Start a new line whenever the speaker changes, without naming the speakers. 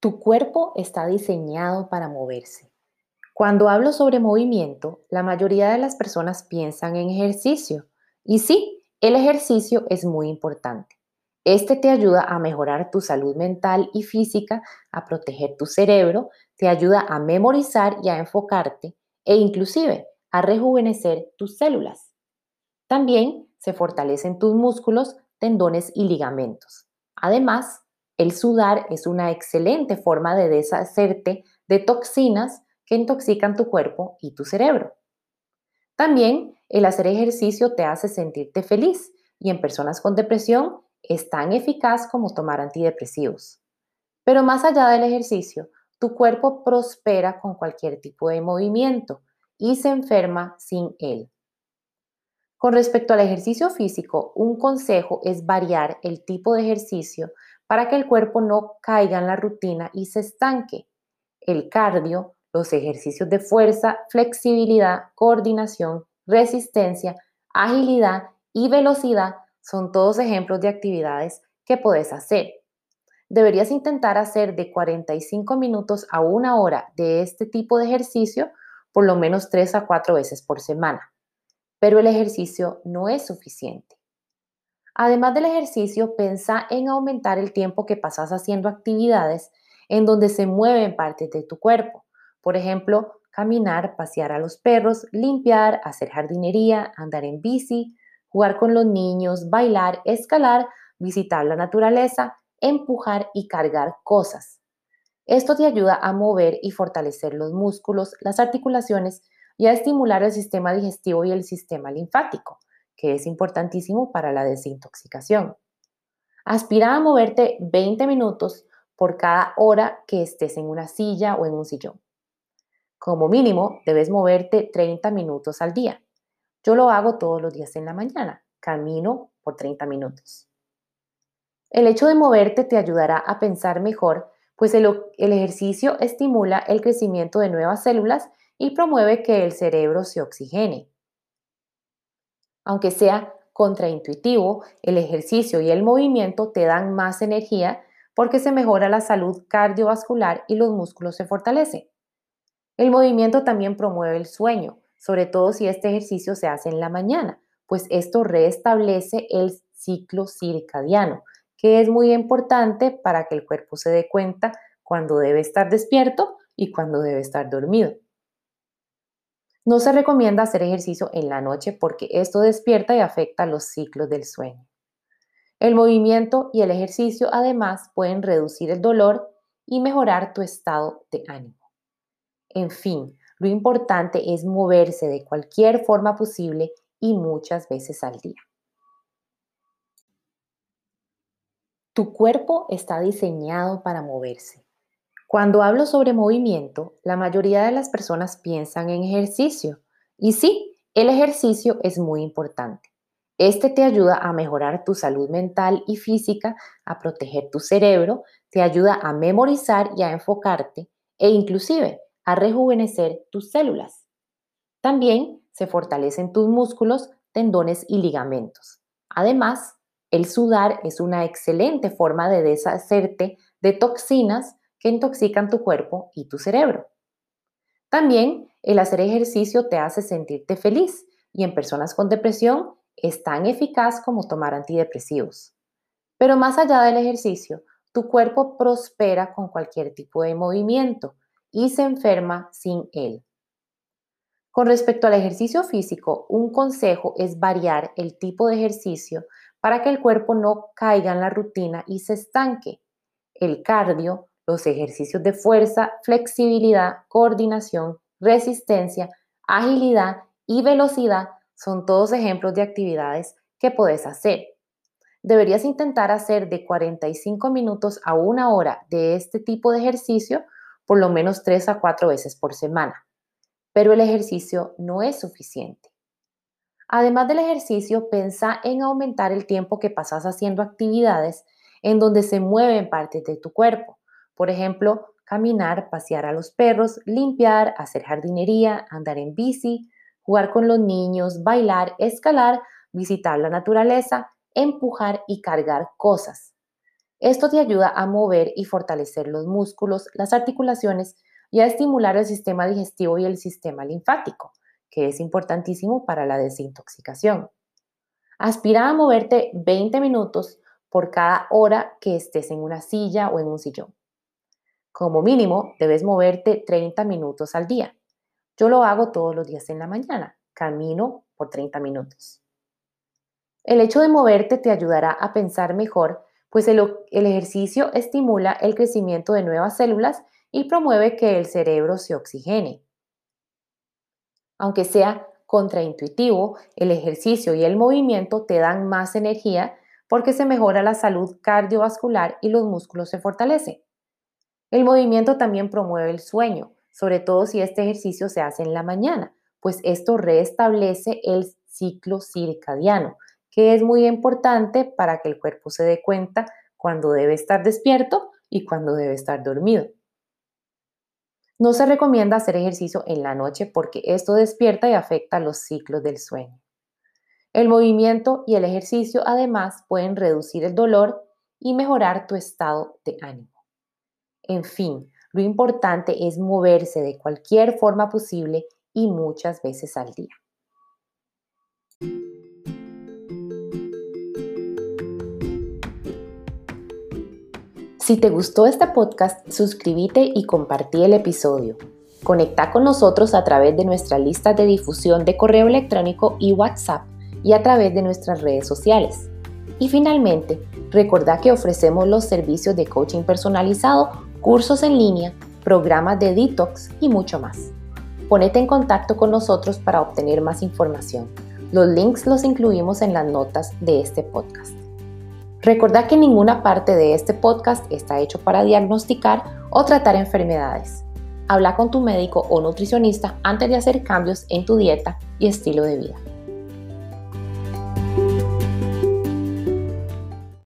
Tu cuerpo está diseñado para moverse. Cuando hablo sobre movimiento, la mayoría de las personas piensan en ejercicio. Y sí, el ejercicio es muy importante. Este te ayuda a mejorar tu salud mental y física, a proteger tu cerebro, te ayuda a memorizar y a enfocarte e inclusive a rejuvenecer tus células. También se fortalecen tus músculos, tendones y ligamentos. Además, el sudar es una excelente forma de deshacerte de toxinas que intoxican tu cuerpo y tu cerebro. También el hacer ejercicio te hace sentirte feliz y en personas con depresión es tan eficaz como tomar antidepresivos. Pero más allá del ejercicio, tu cuerpo prospera con cualquier tipo de movimiento y se enferma sin él. Con respecto al ejercicio físico, un consejo es variar el tipo de ejercicio para que el cuerpo no caiga en la rutina y se estanque. El cardio, los ejercicios de fuerza, flexibilidad, coordinación, resistencia, agilidad y velocidad son todos ejemplos de actividades que puedes hacer. Deberías intentar hacer de 45 minutos a una hora de este tipo de ejercicio por lo menos 3 a 4 veces por semana. Pero el ejercicio no es suficiente. Además del ejercicio, pensa en aumentar el tiempo que pasas haciendo actividades en donde se mueven partes de tu cuerpo. Por ejemplo, caminar, pasear a los perros, limpiar, hacer jardinería, andar en bici, jugar con los niños, bailar, escalar, visitar la naturaleza, empujar y cargar cosas. Esto te ayuda a mover y fortalecer los músculos, las articulaciones y a estimular el sistema digestivo y el sistema linfático que es importantísimo para la desintoxicación. Aspira a moverte 20 minutos por cada hora que estés en una silla o en un sillón. Como mínimo, debes moverte 30 minutos al día. Yo lo hago todos los días en la mañana. Camino por 30 minutos. El hecho de moverte te ayudará a pensar mejor, pues el, el, ejercicio estimula el crecimiento de nuevas células y promueve que el cerebro se oxigene. Aunque sea contraintuitivo, el ejercicio y el movimiento te dan más energía porque se mejora la salud cardiovascular y los músculos se fortalecen. El movimiento también promueve el sueño, sobre todo si este ejercicio se hace en la mañana, pues esto restablece el ciclo circadiano, que es muy importante para que el cuerpo se dé cuenta cuando debe estar despierto y cuando debe estar dormido. No se recomienda hacer ejercicio en la noche porque esto despierta y afecta los ciclos del sueño. El movimiento y el ejercicio además pueden reducir el dolor y mejorar tu estado de ánimo. En fin, lo importante es moverse de cualquier forma posible y muchas veces al día. Tu cuerpo está diseñado para moverse. Cuando hablo sobre movimiento, la mayoría de las personas piensan en ejercicio. Y sí, el ejercicio es muy importante. Este te ayuda a mejorar tu salud mental y física, a proteger tu cerebro, te ayuda a memorizar y a enfocarte e inclusive a rejuvenecer tus células. También se fortalecen tus músculos, tendones y ligamentos. Además, el sudar es una excelente forma de deshacerte de toxinas que intoxican tu cuerpo y tu cerebro. También el hacer ejercicio te hace sentirte feliz y en personas con depresión es tan eficaz como tomar antidepresivos. Pero más allá del ejercicio, tu cuerpo prospera con cualquier tipo de movimiento y se enferma sin él. Con respecto al ejercicio físico, un consejo es variar el tipo de ejercicio para que el cuerpo no caiga en la rutina y se estanque. El cardio, los ejercicios de fuerza, flexibilidad, coordinación, resistencia, agilidad y velocidad son todos ejemplos de actividades que puedes hacer. Deberías intentar hacer de 45 minutos a una hora de este tipo de ejercicio por lo menos 3 a 4 veces por semana. Pero el ejercicio no es suficiente. Además del ejercicio, pensa en aumentar el tiempo que pasas haciendo actividades en donde se mueven partes de tu cuerpo. Por ejemplo, caminar, pasear a los perros, limpiar, hacer jardinería, andar en bici, jugar con los niños, bailar, escalar, visitar la naturaleza, empujar y cargar cosas. Esto te ayuda a mover y fortalecer los músculos, las articulaciones y a estimular el sistema digestivo y el sistema linfático, que es importantísimo para la desintoxicación. Aspira a moverte 20 minutos por cada hora que estés en una silla o en un sillón. Como mínimo, debes moverte 30 minutos al día. Yo lo hago todos los días en la mañana. Camino por 30 minutos. El hecho de moverte te ayudará a pensar mejor, pues el, ejercicio estimula el crecimiento de nuevas células y promueve que el cerebro se oxigene. Aunque sea contraintuitivo, el ejercicio y el movimiento te dan más energía porque se mejora la salud cardiovascular y los músculos se fortalecen. El movimiento también promueve el sueño, sobre todo si este ejercicio se hace en la mañana, pues esto restablece el ciclo circadiano, que es muy importante para que el cuerpo se dé cuenta cuando debe estar despierto y cuando debe estar dormido. No se recomienda hacer ejercicio en la noche porque esto despierta y afecta los ciclos del sueño. El movimiento y el ejercicio además pueden reducir el dolor y mejorar tu estado de ánimo. En fin, lo importante es moverse de cualquier forma posible y muchas veces al día. Si te gustó este podcast, suscríbete y compartí el episodio. Conecta con nosotros a través de nuestra lista de difusión de correo electrónico y WhatsApp y a través de nuestras redes sociales. Y finalmente, recordá que ofrecemos los servicios de coaching personalizado cursos en línea, programas de detox y mucho más. Ponete en contacto con nosotros para obtener más información. Los links los incluimos en las notas de este podcast. Recordá que ninguna parte de este podcast está hecho para diagnosticar o tratar enfermedades. Habla con tu médico o nutricionista antes de hacer cambios en tu dieta y estilo de vida.